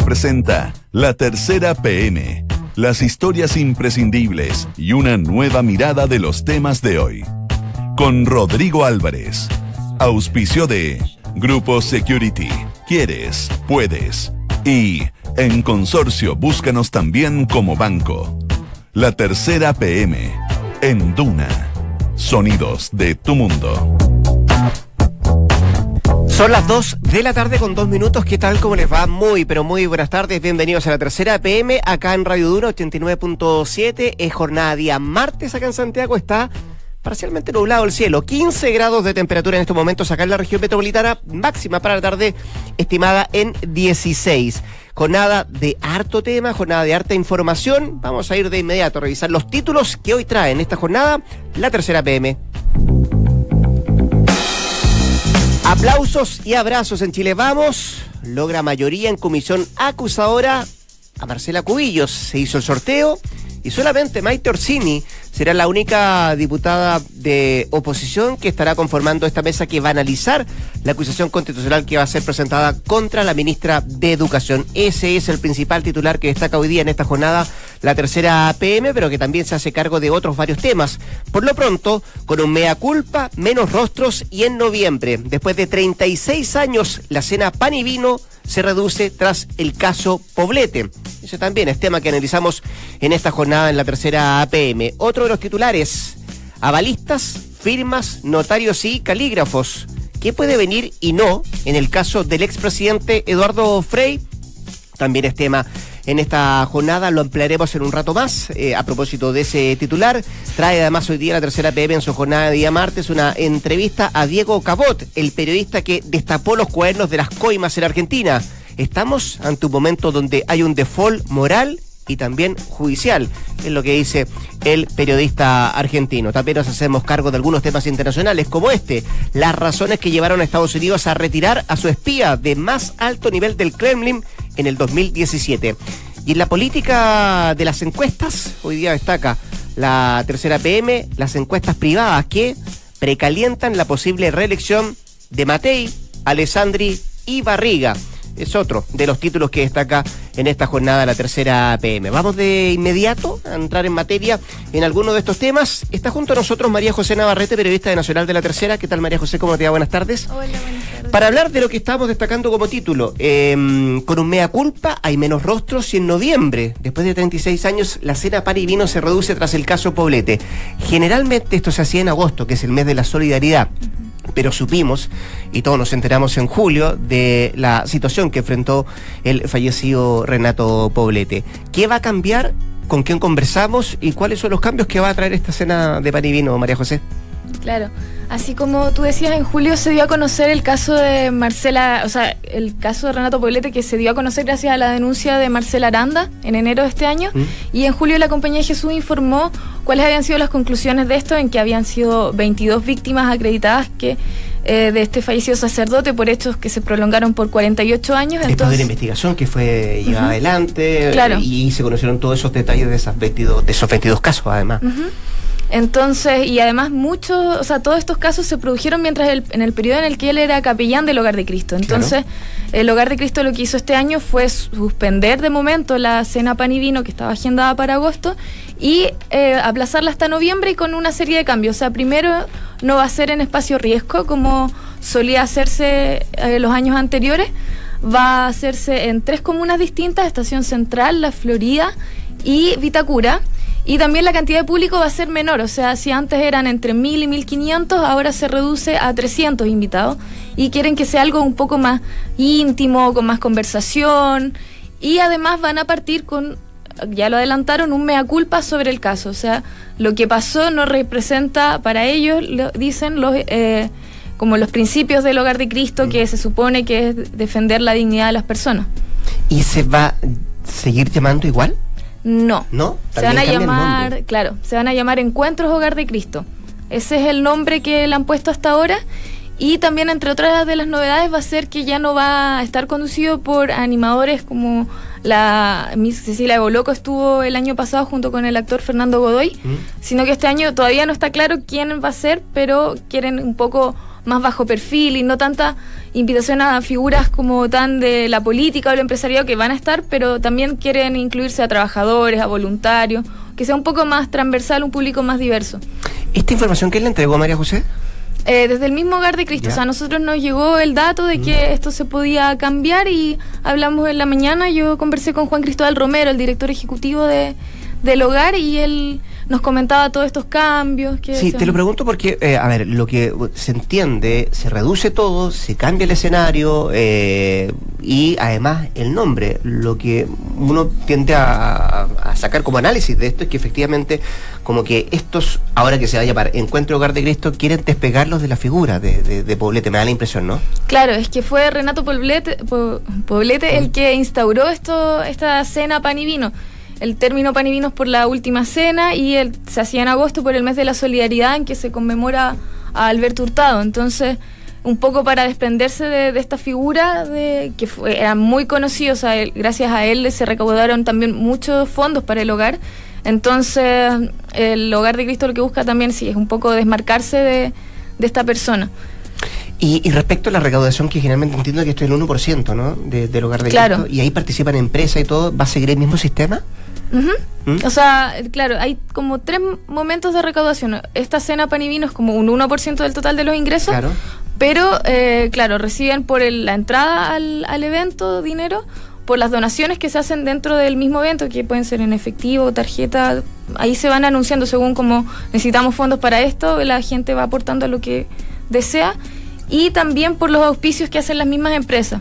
Presenta La Tercera PM, las historias imprescindibles y una nueva mirada de los temas de hoy. Con Rodrigo Álvarez, auspicio de Grupo Security, quieres, puedes. Y en consorcio búscanos también como banco. La Tercera PM, en Duna, sonidos de tu mundo. Son las 2 de la tarde con dos minutos. ¿Qué tal? ¿Cómo les va? Muy, pero muy buenas tardes. Bienvenidos a la tercera PM acá en Radio Duro 89.7. Es jornada día martes acá en Santiago. Está parcialmente nublado el cielo. 15 grados de temperatura en estos momentos acá en la región metropolitana. Máxima para la tarde estimada en 16. Jornada de harto tema, jornada de harta información. Vamos a ir de inmediato a revisar los títulos que hoy traen esta jornada la tercera PM. Aplausos y abrazos en Chile Vamos. Logra mayoría en comisión acusadora a Marcela Cubillos. Se hizo el sorteo y solamente Maite Orsini será la única diputada de oposición que estará conformando esta mesa que va a analizar la acusación constitucional que va a ser presentada contra la ministra de Educación. Ese es el principal titular que destaca hoy día en esta jornada, la tercera PM, pero que también se hace cargo de otros varios temas. Por lo pronto, con un mea culpa, menos rostros y en noviembre, después de 36 años, la cena pan y vino se reduce tras el caso Poblete. Ese también es tema que analizamos en esta jornada en la tercera APM. Otro de los titulares, avalistas, firmas, notarios y calígrafos. ¿Qué puede venir y no en el caso del expresidente Eduardo Frei? También es tema en esta jornada, lo ampliaremos en un rato más. Eh, a propósito de ese titular, trae además hoy día la tercera PM en su jornada de día martes una entrevista a Diego Cabot, el periodista que destapó los cuadernos de las coimas en Argentina. Estamos ante un momento donde hay un default moral y también judicial, es lo que dice el periodista argentino. También nos hacemos cargo de algunos temas internacionales como este, las razones que llevaron a Estados Unidos a retirar a su espía de más alto nivel del Kremlin en el 2017. Y en la política de las encuestas, hoy día destaca la tercera PM, las encuestas privadas que precalientan la posible reelección de Matei, Alessandri y Barriga es otro de los títulos que destaca en esta jornada la tercera PM. Vamos de inmediato a entrar en materia en alguno de estos temas. Está junto a nosotros María José Navarrete, periodista de Nacional de la Tercera. ¿Qué tal María José? ¿Cómo te va? Buenas tardes. Hola, buenas tardes. Para hablar de lo que estamos destacando como título, eh, con un mea culpa hay menos rostros y en noviembre, después de 36 años, la cena par y vino se reduce tras el caso Poblete. Generalmente esto se hacía en agosto, que es el mes de la solidaridad pero supimos, y todos nos enteramos en julio, de la situación que enfrentó el fallecido Renato Poblete. ¿Qué va a cambiar? ¿Con quién conversamos? ¿Y cuáles son los cambios que va a traer esta cena de pan y vino, María José? Claro. Así como tú decías, en julio se dio a conocer el caso de Marcela, o sea, el caso de Renato Poblete que se dio a conocer gracias a la denuncia de Marcela Aranda en enero de este año. ¿Mm? Y en julio la compañía Jesús informó cuáles habían sido las conclusiones de esto, en que habían sido 22 víctimas acreditadas que eh, de este fallecido sacerdote por hechos que se prolongaron por 48 años. Después entonces, de la investigación que fue llevada adelante Claro. y se conocieron todos esos detalles de, esas 22, de esos 22 casos, además. Entonces, y además muchos, o sea, todos estos casos se produjeron mientras el- en el periodo en el que él era capellán del Hogar de Cristo. Entonces, el Hogar de Cristo lo que hizo este año fue suspender de momento la cena pan y vino que estaba agendada para agosto y eh, aplazarla hasta noviembre y con una serie de cambios. O sea, primero no va a ser en espacio riesgo como solía hacerse eh, los años anteriores. Va a hacerse en tres comunas distintas, Estación Central, La Florida y Vitacura. Y también la cantidad de público va a ser menor, o sea, si antes eran entre 1000 y 1500, ahora se reduce a 300 invitados. Y quieren que sea algo un poco más íntimo, con más conversación. Y además van a partir con, ya lo adelantaron, un mea culpa sobre el caso. O sea, lo que pasó no representa para ellos, lo, dicen los... eh, como los principios del hogar de Cristo, que se supone que es defender la dignidad de las personas. ¿Y se va a seguir llamando igual? No. ¿No? Se van a llamar, claro, se van a llamar Encuentros Hogar de Cristo. Ese es el nombre que le han puesto hasta ahora. Y también, entre otras de las novedades, va a ser que ya no va a estar conducido por animadores como la Miss Cecilia Boloco estuvo el año pasado junto con el actor Fernando Godoy, ¿Mm? sino que este año todavía no está claro quién va a ser, pero quieren un poco más bajo perfil y no tanta invitación a figuras como tan de la política o el empresariado que van a estar, pero también quieren incluirse a trabajadores, a voluntarios, que sea un poco más transversal, un público más diverso. ¿Esta información quién le entregó María José? Eh, desde el mismo hogar de Cristo. O sea, a nosotros nos llegó el dato de que mm. esto se podía cambiar y hablamos en la mañana. Yo conversé con Juan Cristóbal Romero, el director ejecutivo de, del hogar, y él nos comentaba todos estos cambios. Que sí, te lo pregunto porque, eh, a ver, lo que se entiende, se reduce todo, se cambia el escenario eh, y además el nombre. Lo que uno tiende a, sacar como análisis de esto es que efectivamente, como que estos, ahora que se va a llamar Encuentro Hogar de Cristo, quieren despegarlos de la figura de, de, Poblete. Me da la impresión, ¿no? Claro, es que fue Renato Poblete, Poblete el que instauró esto, esta cena pan y vino el término pan y vinos por la última cena y el, se hacía en agosto por el mes de la solidaridad en que se conmemora a Alberto Hurtado. Entonces, un poco para desprenderse de, esta figura de que fue, era muy conocido, o sea, gracias a él se recaudaron también muchos fondos para el hogar. Entonces, el hogar de Cristo lo que busca también sí es un poco desmarcarse de, esta persona. Y, respecto a la recaudación, que generalmente entiendo que esto es el 1%, ¿no? del hogar de Cristo, y ahí participan empresas y todo, ¿va a seguir el mismo sistema? ¿Mm? O sea, claro, hay como tres momentos de recaudación. Esta cena pan y vino es como un 1% del total de los ingresos. Pero, eh, claro, reciben por la entrada al, al, evento dinero, por las donaciones que se hacen dentro del mismo evento, que pueden ser en efectivo, tarjeta. Ahí se van anunciando según como necesitamos fondos para esto, la gente va aportando lo que desea. Y también por los auspicios que hacen las mismas empresas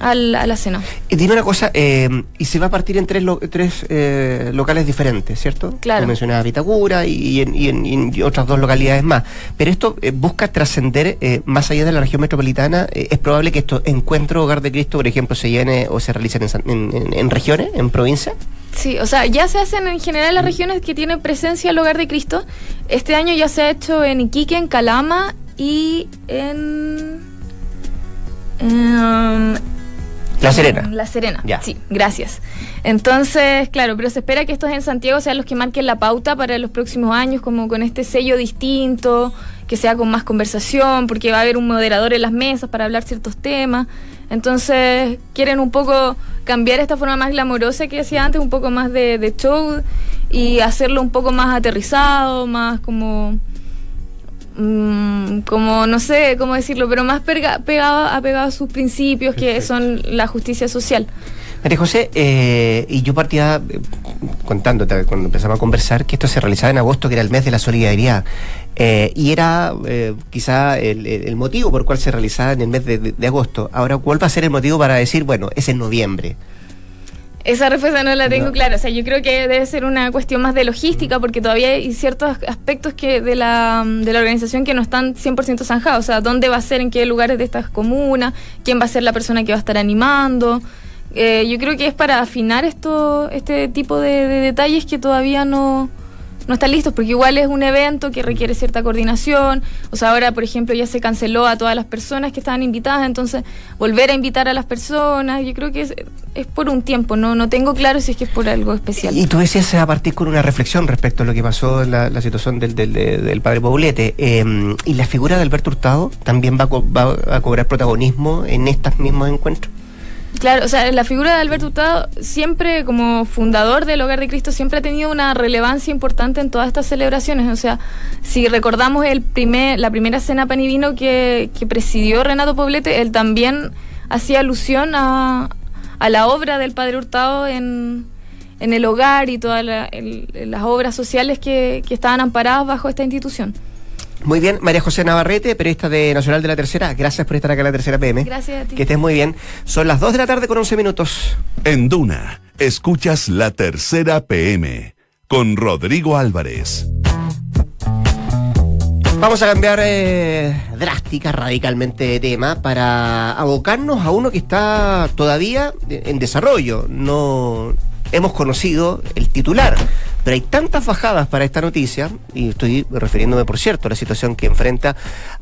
a la cena. Y dime una cosa, eh, y se va a partir en tres, tres eh, locales diferentes, ¿cierto? Claro. mencionaba Vitacura y, en, otras dos localidades más. Pero esto eh, busca trascender más allá de la región metropolitana. es probable que estos encuentros Hogar de Cristo, por ejemplo, se llene o se realicen en, regiones, en provincias. Sí, o sea, ya se hacen en general en las regiones que tienen presencia el Hogar de Cristo. Este año ya se ha hecho en Iquique, en Calama y en... Em, la Serena. La Serena, sí, gracias. Entonces, claro, pero se espera que estos en Santiago sean los que marquen la pauta para los próximos años, como con este sello distinto, que sea con más conversación, porque va a haber un moderador en las mesas para hablar ciertos temas. Entonces, quieren un poco cambiar esta forma más glamorosa que hacía antes, un poco más de, de show y hacerlo un poco más aterrizado, más como Mm, como no sé cómo decirlo, pero más pegado, apegado a sus principios que son la justicia social. María José, eh, y yo partía eh, contándote cuando empezamos a conversar que esto se realizaba en agosto, que era el mes de la solidaridad, eh, y era quizá el, motivo por el cual se realizaba en el mes de, de, agosto. Ahora, ¿cuál va a ser el motivo para decir, bueno, es en noviembre? Esa respuesta no la tengo clara. O sea, yo creo que debe ser una cuestión más de logística, porque todavía hay ciertos aspectos que de la, de la organización que no están 100% zanjados. O sea, dónde va a ser, en qué lugares de estas comunas, quién va a ser la persona que va a estar animando. Eh, yo creo que es para afinar esto, este tipo de detalles que todavía no, no están listos, porque igual es un evento que requiere cierta coordinación. O sea, ahora, por ejemplo, ya se canceló a todas las personas que estaban invitadas, entonces volver a invitar a las personas, yo creo que es, es por un tiempo, no no tengo claro si es que es por algo especial. Y tú decías a partir con una reflexión respecto a lo que pasó en la, situación del, del, padre Poblete. Em, ¿Y la figura de Alberto Hurtado también va va a cobrar protagonismo en estos mismos encuentros? Claro, o sea, la figura de Alberto Hurtado siempre, como fundador del Hogar de Cristo, siempre ha tenido una relevancia importante en todas estas celebraciones. O sea, si recordamos el primer, la primera cena pan y vino que, presidió Renato Poblete, él también hacía alusión a, la obra del Padre Hurtado en, en el hogar y todas las obras sociales que, que estaban amparadas bajo esta institución. Muy bien, María José Navarrete, periodista de Nacional de la Tercera. Gracias por estar acá en la Tercera PM. Gracias a ti. Que estés muy bien. Son las 2 de la tarde con 11 minutos. En Duna, escuchas la Tercera PM con Rodrigo Álvarez. Vamos a cambiar eh, drástica, radicalmente de tema para abocarnos a uno que está todavía en desarrollo. No hemos conocido el titular pero hay tantas bajadas para esta noticia, y estoy refiriéndome, por cierto, a la situación que enfrenta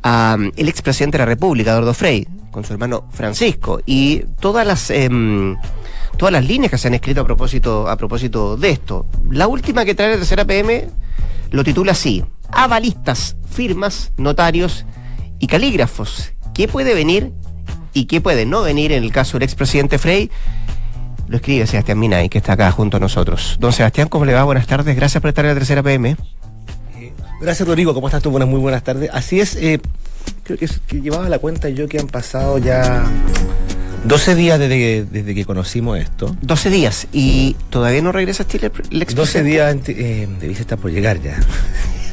um, el expresidente de la República, Eduardo Frei, con su hermano Francisco, y todas las... Em, todas las líneas que se han escrito a propósito, a propósito de esto. La última que trae la tercera PM lo titula así: Avalistas, firmas, notarios y calígrafos. ¿Qué puede venir y qué puede no venir en el caso del expresidente Frey? Lo escribe Sebastián Minay, que está acá junto a nosotros. Don Sebastián, ¿cómo le va? Buenas tardes. Gracias por estar en la tercera PM. Eh, gracias, Rodrigo. ¿Cómo estás tú? Buenas, muy buenas tardes. Así es, eh, creo que, que, llevaba la cuenta yo que han pasado ya 12 días desde, desde que conocimos esto. 12 días. ¿Y todavía no regresa a Chile el expresidente? 12 días, eh, debiste estar por llegar ya.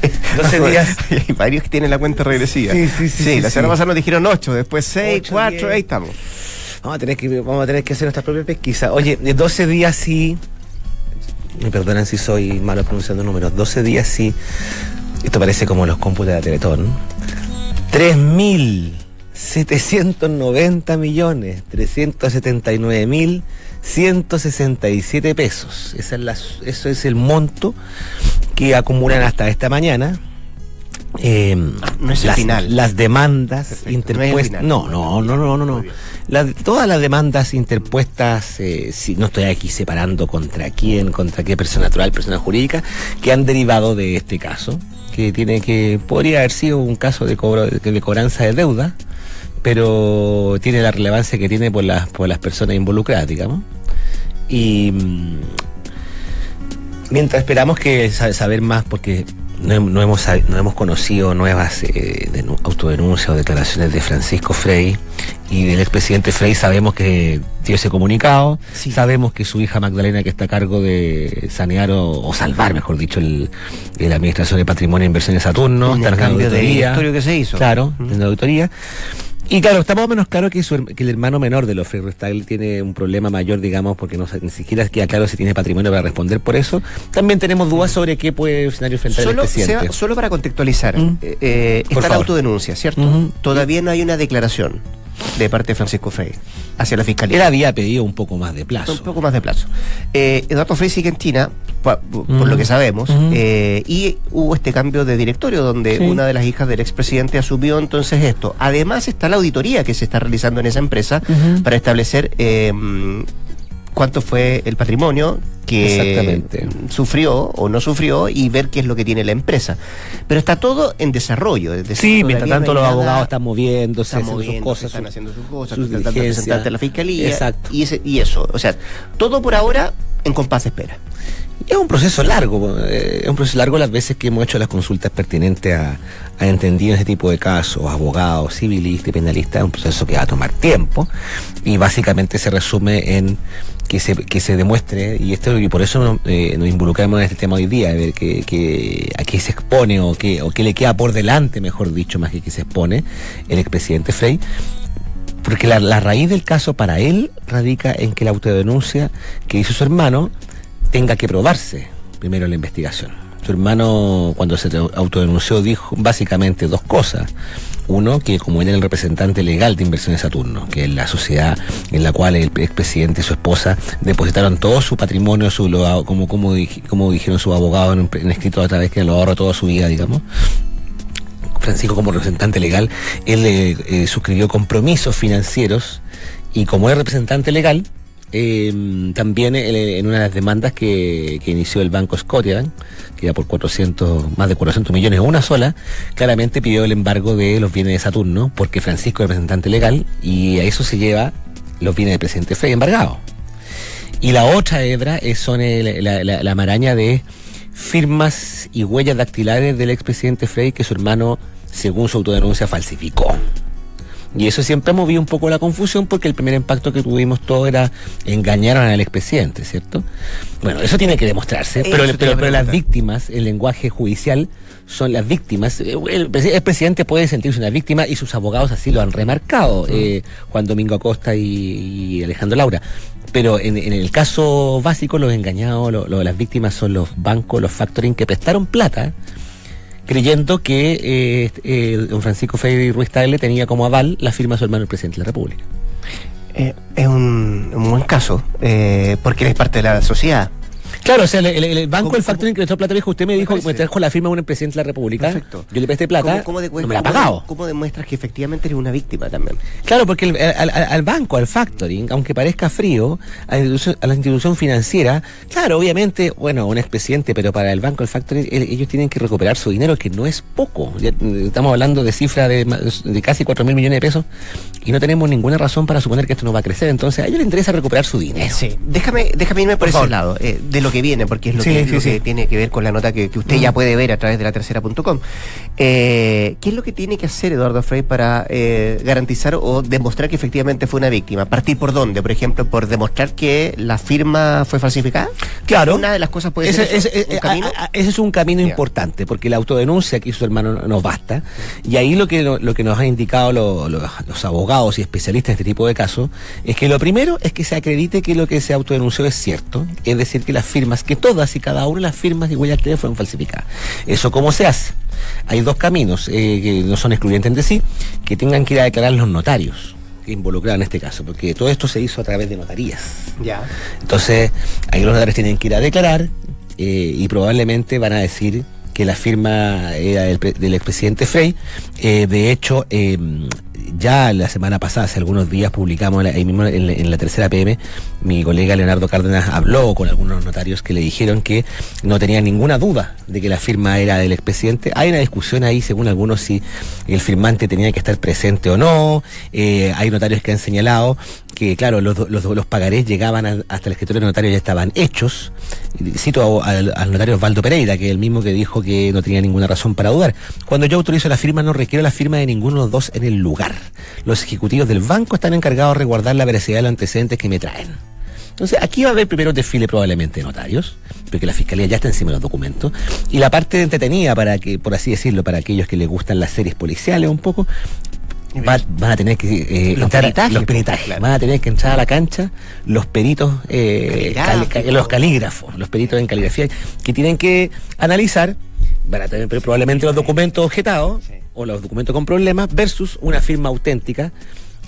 12 días. Hay varios que tienen la cuenta regresiva. Sí, sí, sí. Sí, la semana pasada nos dijeron 8, después 6, 4, ahí estamos. Vamos a tener que, vamos a tener que hacer nuestra propia pesquisa. Oye, de 12 días sí. Me perdonan si soy malo pronunciando números. 12 días sí. Esto parece como los cómputos de la Teletón. 3.790 millones 379 mil 167 pesos. Esa es la, eso es el monto que acumulan hasta esta mañana. Eh, no es el las, final. Las demandas interpuestas. No, no, no, no, no, no. La, todas las demandas interpuestas, eh, si no estoy aquí separando contra quién, contra qué persona natural, persona jurídica, que han derivado de este caso, que tiene que podría haber sido un caso de cobro de cobranza de deuda, pero tiene la relevancia que tiene por las por las personas involucradas, digamos. Y mm, mientras esperamos que saber más, porque no, no, hemos, no hemos conocido nuevas eh, autodenuncias o declaraciones de Francisco Frey y del expresidente Frey. Sabemos que dio ese comunicado, sí. sabemos que su hija Magdalena, que está a cargo de sanear o, o salvar, mejor dicho, el, la Administración de Patrimonio e Inversiones Saturno, está en cambio de que se hizo. Claro, mm. en la auditoría. Y claro, está más o menos claro que, su, que el hermano menor de los Freire tiene un problema mayor, digamos, porque no ni siquiera queda claro si tiene patrimonio para responder por eso. También tenemos dudas sobre qué puede escenario enfrentar solo. Sea, solo para contextualizar, mm. eh, está favor. la autodenuncia, ¿cierto? Uh -huh. Todavía no hay una declaración de parte de Francisco Frey hacia la fiscalía. Él había pedido un poco más de plazo. Un poco más de plazo. Eh, Eduardo Frey sigue en China, por, por mm. lo que sabemos, mm. eh, y hubo este cambio de directorio donde sí. una de las hijas del expresidente asumió entonces esto. Además está la auditoría que se está realizando en esa empresa -huh. para establecer eh, cuánto fue el patrimonio que sufrió o no sufrió y ver qué es lo que tiene la empresa. Pero está todo en desarrollo. Es decir, sí, mientras tanto no los nada, abogados están moviéndose, están moviendo, sus cosas, están sus, haciendo sus cosas, sus tratando de a la fiscalía Exacto. Y, ese, y eso. O sea, todo por ahora en compás de espera. Es un proceso largo, eh, es un proceso largo las veces que hemos hecho las consultas pertinentes a, a entendidos de tipo de casos, abogados, civilistas y penalistas, es un proceso que va a tomar tiempo y básicamente se resume en que se, que se demuestre, y esto y por eso eh, nos involucramos en este tema hoy día, de ver que, que, a qué se expone o qué, o qué le queda por delante, mejor dicho, más que que se expone el expresidente Frey, porque la, la, raíz del caso para él radica en que la autodenuncia que hizo su hermano tenga que probarse primero la investigación. Su hermano, cuando se autodenunció, dijo básicamente dos cosas. Uno, que como era el representante legal de Inversiones Saturno, que es la sociedad en la cual el expresidente y su esposa depositaron todo su patrimonio, su, como, como, como dijeron sus abogados en, en escrito a través que lo ahorró toda su vida, digamos. Francisco como representante legal, él eh, suscribió compromisos financieros y como es representante legal, eh, también en una de las demandas que, que inició el banco Scotiabank, que era por 400, más de 400 millones, una sola, claramente pidió el embargo de los bienes de Saturno, porque Francisco es representante legal y a eso se lleva los bienes del presidente Frey embargados. Y la otra hebra es, son el, la, la, la, maraña de firmas y huellas dactilares del expresidente Frey que su hermano, según su autodenuncia, falsificó. Y eso siempre ha movido un poco la confusión porque el primer impacto que tuvimos todo era engañaron al expresidente, ¿cierto? Bueno, eso tiene que demostrarse, pero, pero, pero las víctimas, el lenguaje judicial, son las víctimas. El, el, presidente puede sentirse una víctima y sus abogados así lo han remarcado, eh, Juan Domingo Acosta y, y Alejandro Laura. Pero en, en, el caso básico, los engañados, lo, lo, las víctimas son los bancos, los factoring que prestaron plata creyendo que eh, eh, don Francisco Fede Ruiz Tagle tenía como aval la firma de su hermano el presidente de la República. Eh, es un, un, buen caso, porque él es parte de la sociedad. Claro, o sea, el, el- el banco, el factoring que prestó plata viejo, usted me dijo que me trajo la firma de un presidente de la República. Perfecto. Yo le presté plata, ¿Cómo, cómo de- no me la ha pagado. ¿Cómo demuestras que efectivamente eres una víctima también? Claro, porque el- al, banco, al factoring, aunque parezca frío, a la, a la institución financiera, claro, obviamente, bueno, un expresidente, pero para el banco, el factoring, el- ellos tienen que recuperar su dinero, que no es poco. Ya, mm, estamos hablando de cifras de, de casi 4 mil millones de pesos y no tenemos ninguna razón para suponer que esto no va a crecer. Entonces, a ellos les interesa recuperar su dinero. Sí, déjame, déjame irme por, Por ese favor. lado, eh, de lo que viene, porque es lo, Sí, que, sí, lo sí. que tiene que ver con la nota que, que usted ya puede ver a través de la tercera.com. Eh, ¿Qué es lo que tiene que hacer Eduardo Frey para eh, garantizar o demostrar que efectivamente fue una víctima? ¿Partir por dónde? Por ejemplo, por demostrar que la firma fue falsificada. Claro. Una de las cosas puede ese, ser eso, ese- un camino. a- a- ese es un camino importante, porque la autodenuncia que hizo su hermano no- nos basta. Y ahí lo que, lo, que nos han indicado lo- lo- los abogados y especialistas en este tipo de casos es que lo primero es que se acredite que lo que se autodenunció es cierto. Es decir, que las firmas, que todas y cada una de las firmas de huellas dactilares fueron falsificadas. ¿Eso cómo se hace? Hay dos caminos eh, que no son excluyentes entre sí, que tengan que ir a declarar los notarios involucrados en este caso, porque todo esto se hizo a través de notarías. ya. Entonces, ahí los notarios tienen que ir a declarar eh, y probablemente van a decir que la firma era del, del expresidente Frey. Eh, de hecho, eh, ya la semana pasada, hace algunos días, publicamos ahí mismo en, la- tercera PM, mi colega Leonardo Cárdenas habló con algunos notarios que le dijeron que no tenían ninguna duda de que la firma era del expresidente. Hay una discusión ahí, según algunos, si el firmante tenía que estar presente o no. Eh, hay notarios que han señalado que, claro, los, los, pagarés llegaban hasta el escritorio notario ya estaban hechos. Cito al notario Osvaldo Pereira, que es el mismo que dijo que no tenía ninguna razón para dudar. Cuando yo autorizo la firma, no requiero la firma de ninguno de los dos en el lugar. Los ejecutivos del banco están encargados de resguardar la veracidad de los antecedentes que me traen. Entonces, aquí va a haber primero un desfile probablemente de notarios, porque la fiscalía ya está encima de los documentos. Y la parte entretenida, para que, por así decirlo, para aquellos que les gustan las series policiales un poco, va- van a tener que eh, Los entrar a- peritajes, los pues, peritajes. claro. van a tener que entrar a la cancha los peritos eh, los calígrafos los peritos en caligrafía que tienen que analizar van a tener probablemente los documentos objetados Sí. O los documentos con problemas versus una firma auténtica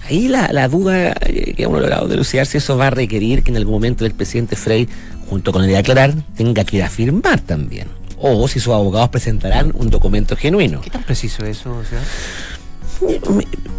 ahí la, la duda eh, que hemos logrado delucidar si eso va a requerir que en algún momento el presidente Frey junto con el de aclarar tenga que ir a firmar también o si sus abogados presentarán un documento genuino ¿Qué tan preciso es eso? O sea?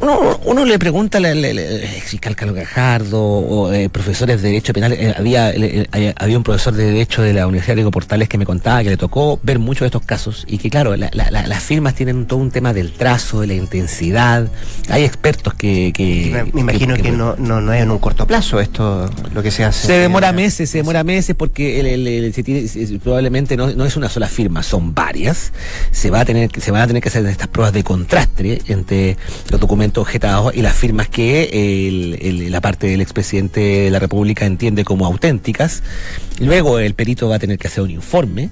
Uno, uno le pregunta al al- al- al fiscal Carlos Gajardo o eh, profesores de Derecho Penal. eh, había, eh, eh, había un profesor de Derecho de la Universidad de Diego Portales que me contaba que le tocó ver muchos de estos casos y que, claro, la- la- la- las firmas tienen todo un tema del trazo, de la intensidad. Hay expertos que. que- me, imagino que, no, no, no es en un corto plazo esto lo que se hace. Se demora meses, se demora meses porque el- el- el- se tiene- se- probablemente no, no es una sola firma, son varias. Se va a tener se van a tener que hacer estas pruebas de contraste entre los documentos objetados y las firmas que la parte del expresidente de la República entiende como auténticas. Luego el perito va a tener que hacer un informe.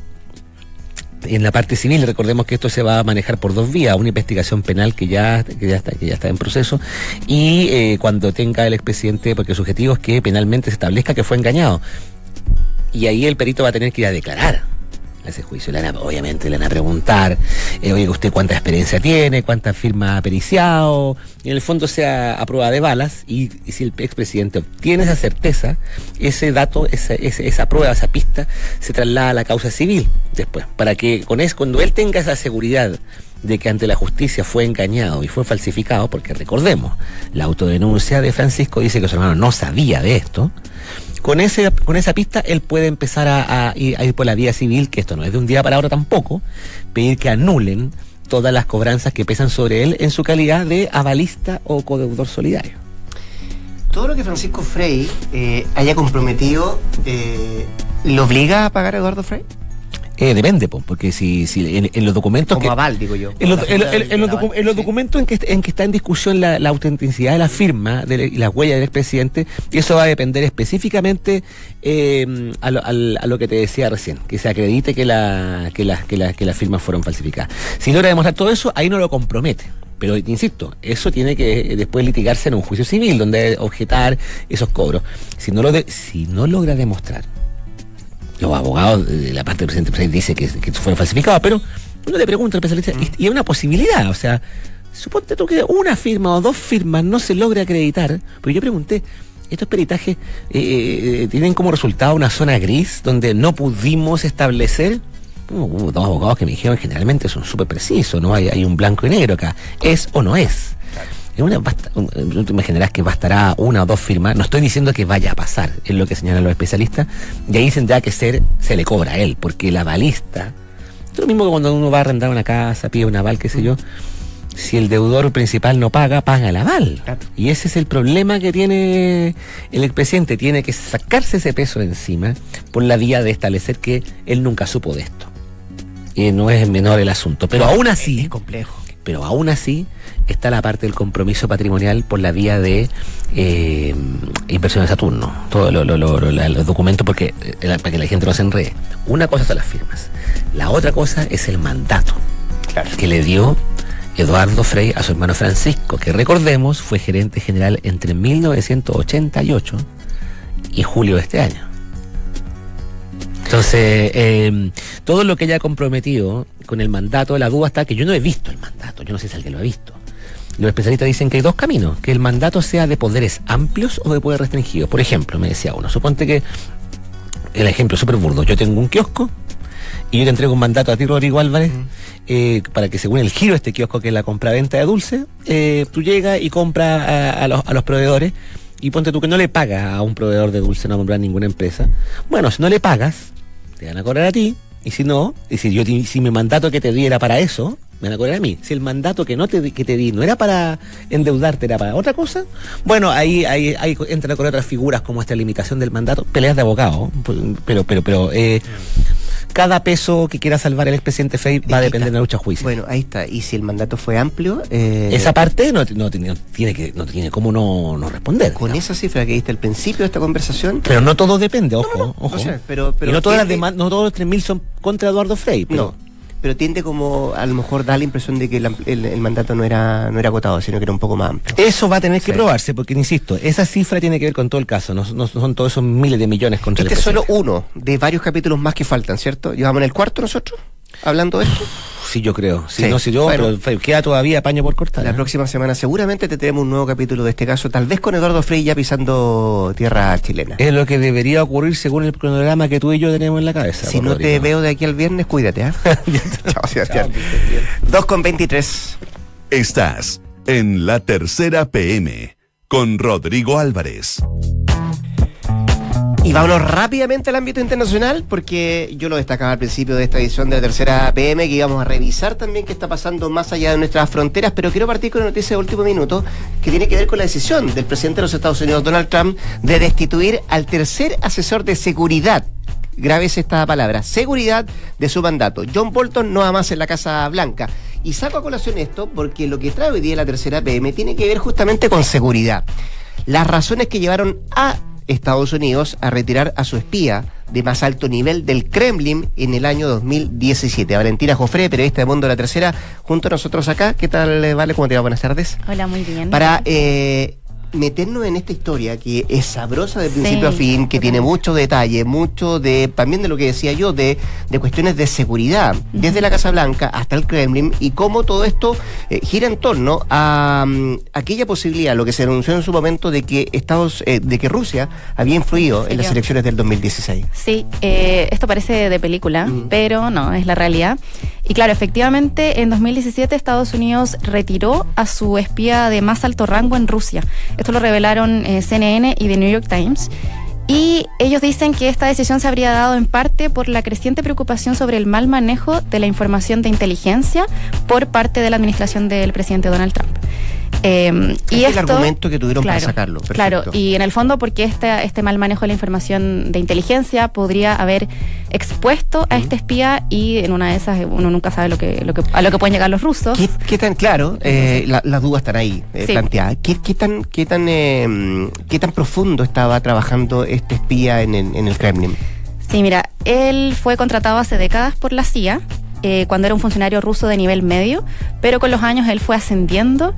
En la parte civil, recordemos que esto se va a manejar por dos vías, una investigación penal que ya, que ya, está, que ya está en proceso, y eh, cuando tenga el expresidente, porque su objetivo es que penalmente se establezca que fue engañado. Y ahí el perito va a tener que ir a declarar ese juicio. Le van a- obviamente le van a preguntar, eh, oye, ¿usted cuánta experiencia tiene? ¿Cuántas firmas ha periciado? Y en el fondo sea a prueba de balas y, si el expresidente obtiene esa certeza, ese dato, esa, ese- esa prueba, esa pista, se traslada a la causa civil después, para que con eso, cuando él tenga esa seguridad de que ante la justicia fue engañado y fue falsificado, porque recordemos, la autodenuncia de Francisco dice que su hermano no sabía de esto, con, ese, con esa pista él puede empezar a, ir por la vía civil, que esto no es de un día para otro tampoco, pedir que anulen todas las cobranzas que pesan sobre él en su calidad de avalista o codeudor solidario. Todo lo que Francisco Frey eh, haya comprometido, eh, ¿lo obliga a pagar a Eduardo Frey? Eh, depende, po, porque si, si en, en los documentos Como que... aval, digo yo. En los, La en- figura en- del en los aval, docu- en los sí. documentos en que, en que está en discusión la, la autenticidad de la firma de la- y la huella del expresidente, y eso va a depender específicamente eh, a, lo, a lo que te decía recién, que se acredite que, la, que, las que, la- que las firmas fueron falsificadas. Si logra demostrar todo eso, ahí no lo compromete. Pero insisto, eso tiene que eh, después litigarse en un juicio civil, donde objetar esos cobros. Si no, lo de- si no logra demostrar los abogados de la parte del presidente Frey dice que, que fue falsificado, pero uno le pregunta al especialista, y, y es una posibilidad, o sea, suponte tú que una firma o dos firmas no se logra acreditar, pero yo pregunté, Estos peritajes eh, eh, tienen como resultado una zona gris donde no pudimos establecer. Hubo dos abogados que me dijeron generalmente son súper precisos, ¿no? Hay, hay un blanco y negro acá. ¿Es o no es? En una, basta- tú imaginarás que bastará una o dos firmas. No estoy diciendo que vaya a pasar, es lo que señalan los especialistas. Y ahí tendrá que ser, se le cobra a él, porque la balista. Es lo mismo que cuando uno va a arrendar una casa, pide un aval, qué sé yo. Si el deudor principal no paga, paga el aval. Y ese es el problema que tiene el expresidente. Tiene que sacarse ese peso de encima por la vía de establecer que él nunca supo de esto. Y no es menor el asunto. Pero aún así. Es complejo. Pero aún así está la parte del compromiso patrimonial por la vía de eh, inversión de Saturno. Todos lo- lo- los documentos, porque eh, para que la gente no se enrede. Una cosa son las firmas. La otra cosa es el mandato que le dio Eduardo Frei a su hermano Francisco, que recordemos fue gerente general entre 1988 y julio de este año. Entonces, eh, todo lo que ella ha comprometido con el mandato, la duda está que yo no he visto el mandato, yo no sé si alguien lo ha visto. Los especialistas dicen que hay dos caminos, que el mandato sea de poderes amplios o de poder restringido. Por ejemplo, me decía uno, suponte que, el ejemplo súper burdo, yo tengo un kiosco y yo te entrego un mandato a ti, Rodrigo Álvarez, eh, para que según el giro de este kiosco, que es la compra-venta de dulce, eh, tú llegas y compras a, a los, a los proveedores y ponte tú que no le pagas a un proveedor de dulce, no a comprar ninguna empresa. Bueno, si no le pagas, te van a cobrar a ti, y si no, y si yo si mi mandato que te di era para eso, me van a cobrar a mí. Si el mandato que no te que te di no era para endeudarte, era para otra cosa, bueno, ahí, ahí, ahí entran con otras figuras como esta limitación del mandato, peleas de abogado, pero, pero, pero, eh, cada peso que quiera salvar el expresidente Fey va a depender de la lucha juicio. Bueno, ahí está. Y si el mandato fue amplio, eh, Esa parte no, no tiene, no tiene que, no tiene cómo no, no responder. con esa cifra que diste al principio de esta conversación, Pero no todo depende, ojo, ojo. no sé, pero- pero y no todas las demandas, no todos los 3.000 son contra Eduardo Frey. Pero no. Pero tiende como, a lo mejor da la impresión de que el, el- el mandato no era, no era acotado, sino que era un poco más amplio. Eso va a tener que Sí. probarse, porque insisto, esa cifra tiene que ver con todo el caso, no, no son todos esos miles de millones contra Este es solo uno de varios capítulos más que faltan, ¿cierto? ¿Llevamos en el cuarto nosotros? Hablando de esto. Sí, yo creo. Sí, Sí. no sé yo, Bueno. pero Frey, queda todavía paño por cortar. La ¿eh? próxima semana seguramente te tenemos un nuevo capítulo de este caso, tal vez con Eduardo Frei ya pisando tierra chilena. Es lo que debería ocurrir según el cronograma que tú y yo tenemos en la cabeza. si no te veo de aquí al viernes, cuídate, ¿ah? Chao, Sebastián. 2 con 23. Estás en la tercera PM con Rodrigo Álvarez. Y vámonos rápidamente al ámbito internacional, porque yo lo destacaba al principio de esta edición de la tercera PM, que íbamos a revisar también qué está pasando más allá de nuestras fronteras, pero quiero partir con una noticia de último minuto, que tiene que ver con la decisión del presidente de los Estados Unidos, Donald Trump, de destituir al tercer asesor de seguridad. Graves esta palabra, seguridad de su mandato. John Bolton no va más en la Casa Blanca. Y saco a colación esto porque lo que trae hoy día la tercera PM tiene que ver justamente con seguridad. Las razones que llevaron a Estados Unidos a retirar a su espía de más alto nivel del Kremlin en el año 2017. Valentina Jofre, periodista de Mundo de la Tercera, junto a nosotros acá. ¿Qué tal, eh, Vale? ¿Cómo te va? Buenas tardes. Hola, muy bien. Para eh, meternos en esta historia que es sabrosa de Sí, principio a fin, que tiene totalmente. mucho detalle, mucho de, también de lo que decía yo, de, de cuestiones de seguridad, desde la Casa Blanca hasta el Kremlin, y cómo todo esto eh, gira en torno a mm, aquella posibilidad, lo que se anunció en su momento, de que Estados, eh, de que Rusia había influido en las elecciones del 2016. Sí, eh, esto parece de película, pero no, es la realidad. Y claro, efectivamente, en 2017 Estados Unidos retiró a su espía de más alto rango en Rusia. Esto lo revelaron eh, CNN y The New York Times. Y ellos dicen que esta decisión se habría dado en parte por la creciente preocupación sobre el mal manejo de la información de inteligencia por parte de la administración del presidente Donald Trump. Eh, y Este es el esto- argumento que tuvieron para claro, sacarlo. Claro, Perfecto. y en el fondo porque este, este mal manejo de la información de inteligencia podría haber expuesto a este espía y en una de esas uno nunca sabe lo que, lo que, a lo que pueden llegar los rusos. ¿Qué, qué tan claro? eh, la- las dudas están ahí eh, Sí. planteadas. ¿Qué, qué tan, qué, tan, eh, ¿Qué tan profundo estaba trabajando este espía en el, en el Kremlin? Sí, mira, él fue contratado hace décadas por la CIA, eh, cuando era un funcionario ruso de nivel medio, pero con los años él fue ascendiendo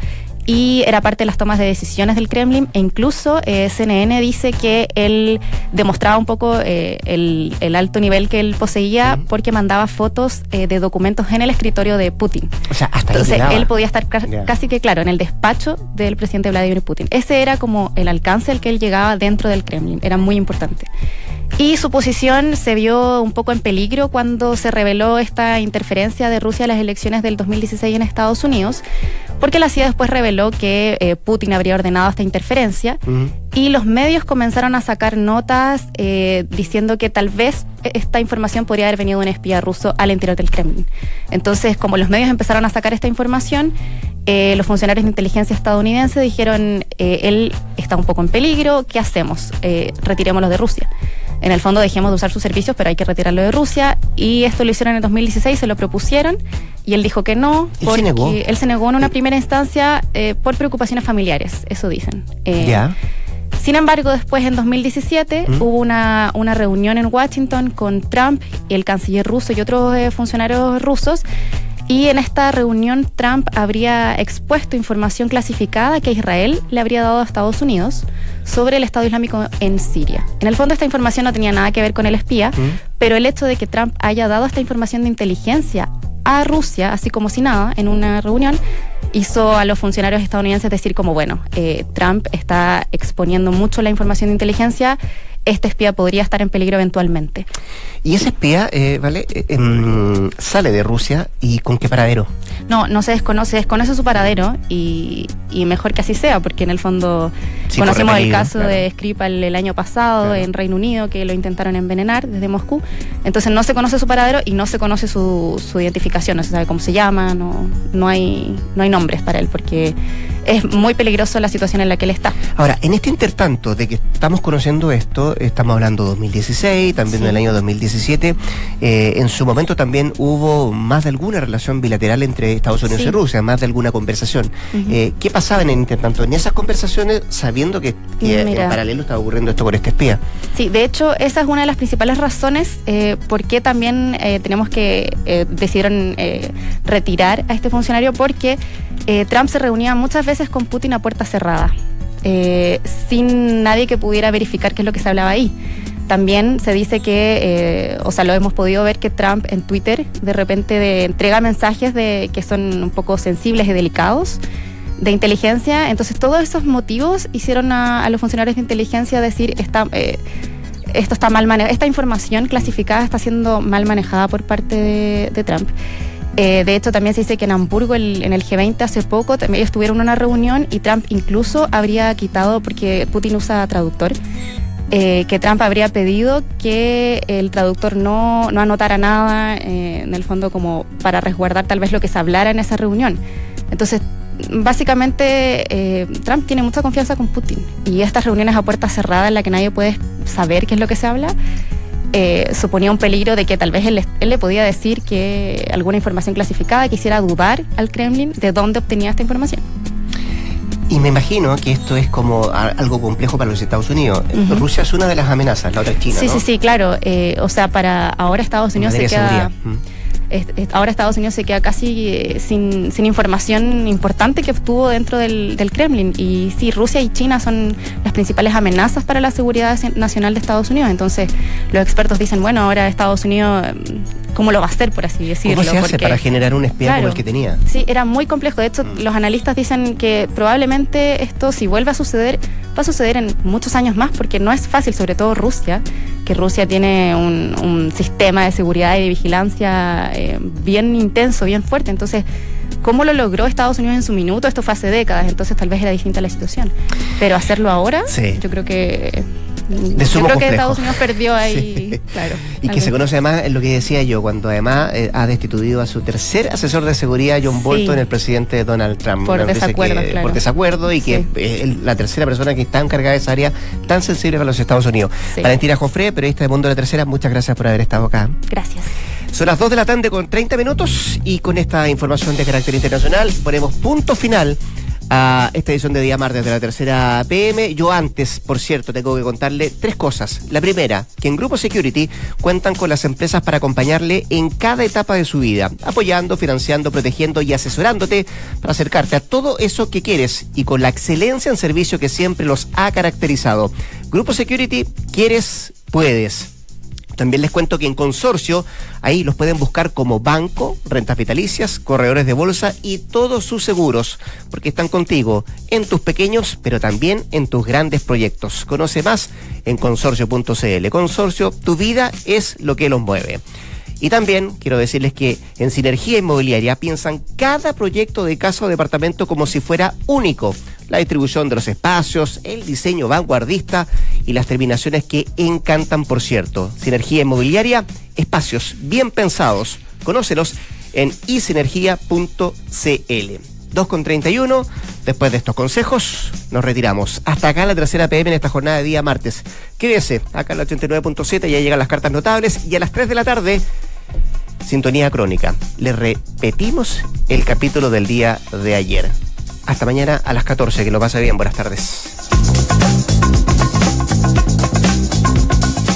y era parte de las tomas de decisiones del Kremlin e incluso eh, CNN dice que él demostraba un poco eh, el, alto nivel que él poseía porque mandaba fotos eh, de documentos en el escritorio de Putin. O sea, hasta Entonces él podía estar casi que claro en el despacho del presidente Vladimir Putin. Ese era como el alcance al que él llegaba dentro del Kremlin, era muy importante. Y su posición se vio un poco en peligro cuando se reveló esta interferencia de Rusia en las elecciones del 2016 en Estados Unidos, porque la CIA después reveló que eh, Putin habría ordenado esta interferencia y los medios comenzaron a sacar notas eh, diciendo que tal vez esta información podría haber venido de un espía ruso al interior del Kremlin. Entonces, como los medios empezaron a sacar esta información, eh, los funcionarios de inteligencia estadounidense dijeron, él está un poco en peligro, ¿qué hacemos? retirémoslo de Rusia en el fondo dejemos de usar sus servicios, pero hay que retirarlo de Rusia. Y esto lo hicieron en el 2016, se lo propusieron y él dijo que no. ¿Él se negó? Él se negó en una primera instancia eh, por preocupaciones familiares, eso dicen. Eh, ya. Sin embargo, después en 2017 ¿Mm? hubo una, una, reunión en Washington con Trump, y el canciller ruso y otros eh, funcionarios rusos y en esta reunión Trump habría expuesto información clasificada que Israel le habría dado a Estados Unidos sobre el Estado Islámico en Siria. En el fondo esta información no tenía nada que ver con el espía, pero el hecho de que Trump haya dado esta información de inteligencia a Rusia, así como si nada, en una reunión, hizo a los funcionarios estadounidenses decir como, bueno, eh, Trump está exponiendo mucho la información de inteligencia, este espía podría estar en peligro eventualmente. ¿Y ese espía, eh, vale, eh, em, sale de Rusia y con qué paradero? No, no se desconoce, desconoce su paradero y, mejor que así sea, porque en el fondo conocemos el caso de Skripal el año pasado en Reino Unido, que lo intentaron envenenar desde Moscú. Entonces no se conoce su paradero y no se conoce su, su identificación, no se sabe cómo se llama, no, no, hay, no hay nombres para él, porque es muy peligroso la situación en la que él está. Ahora, en este intertanto de que estamos conociendo esto, estamos hablando 2016, también del año 2017, eh, en su momento también hubo más de alguna relación bilateral entre Estados Unidos y Rusia, más de alguna conversación. Eh, ¿Qué pasaba en intertanto en esas conversaciones, sabiendo que, en paralelo estaba ocurriendo esto con este espía? Sí, de hecho, esa es una de las principales razones eh, por qué también tenemos que decidieron retirar a este funcionario, porque Trump se reunía muchas veces con Putin a puerta cerrada, eh, sin nadie que pudiera verificar qué es lo que se hablaba ahí. También se dice que, eh, o sea, lo hemos podido ver que Trump en Twitter de repente entrega mensajes de, que son un poco sensibles y delicados de inteligencia. Entonces, todos esos motivos hicieron a, los funcionarios de inteligencia decir, está, eh, esto está mal manejado, esta información clasificada está siendo mal manejada por parte de Trump. Eh, de hecho, también se dice que en Hamburgo, en el G20, hace poco, estuvieron en una reunión y Trump incluso habría quitado, porque Putin usa traductor, eh, que Trump habría pedido que el traductor no, no anotara nada, eh, en el fondo como para resguardar tal vez lo que se hablara en esa reunión. Entonces, básicamente Trump tiene mucha confianza con Putin y estas reuniones a puerta cerrada en la que nadie puede saber qué es lo que se habla, eh, suponía un peligro de que tal vez él, le podía decir que alguna información clasificada quisiera dudar al Kremlin de dónde obtenía esta información. Y me imagino que esto es como algo complejo para los Estados Unidos. Rusia es una de las amenazas, la otra es China. Sí, sí, sí, claro. Eh, o sea, para ahora Estados Unidos se queda ahora Estados Unidos se queda casi eh, sin, información importante que obtuvo dentro del, Kremlin. Y sí, Rusia y China son las principales amenazas para la seguridad nacional de Estados Unidos. Entonces, los expertos dicen, bueno, ahora Estados Unidos, mm, ¿cómo lo va a hacer, por así decirlo? ¿Cómo se hace para generar un espía como el que tenía? Sí, era muy complejo. De hecho, mm. los analistas dicen que probablemente esto, si vuelve a suceder, va a suceder en muchos años más, porque no es fácil, sobre todo Rusia, que Rusia tiene un, un sistema de seguridad y de vigilancia eh, bien intenso, bien fuerte. Entonces, ¿cómo lo logró Estados Unidos en su minuto? Esto fue hace décadas, entonces tal vez era distinta la situación. Pero hacerlo ahora, yo creo que yo creo que Estados Unidos perdió ahí, claro. Y que se conoce además, es lo que decía yo, cuando además eh, ha destituido a su tercer asesor de seguridad, John Bolton, el presidente Donald Trump. Por desacuerdo, claro. Por desacuerdo y que es la tercera persona que está encargada de esa área tan sensible para los Estados Unidos. Valentina Jofre, periodista de Mundo de la Tercera, muchas gracias por haber estado acá. Gracias. Son las 2 de la tarde con 30 minutos y con esta información de carácter internacional ponemos punto final a esta edición de día martes de la tercera PM. Yo antes, por cierto, tengo que contarle tres cosas. La primera, que en Grupo Security cuentan con las empresas para acompañarle en cada etapa de su vida, apoyando, financiando, protegiendo y asesorándote para acercarte a todo eso que quieres y con la excelencia en servicio que siempre los ha caracterizado. Grupo Security, quieres, puedes. También les cuento que en consorcio, ahí los pueden buscar como banco, rentas vitalicias, corredores de bolsa y todos sus seguros, porque están contigo en tus pequeños, pero también en tus grandes proyectos. Conoce más en consorcio.cl. Consorcio, tu vida es lo que los mueve. Y también quiero decirles que en Sinergia Inmobiliaria piensan cada proyecto de casa o departamento como si fuera único. La distribución de los espacios, el diseño vanguardista y las terminaciones que encantan, por cierto. Sinergia Inmobiliaria, espacios bien pensados. Conócelos en isinergia.cl. 2.31. Después de estos consejos, nos retiramos. Hasta acá la tercera PM en esta jornada de día martes. Quédese, acá en la 89.7 ya llegan las cartas notables y a las 3 de la tarde, sintonía crónica. Le repetimos el capítulo del día de ayer. Hasta mañana a las 14, que lo pase bien. Buenas tardes.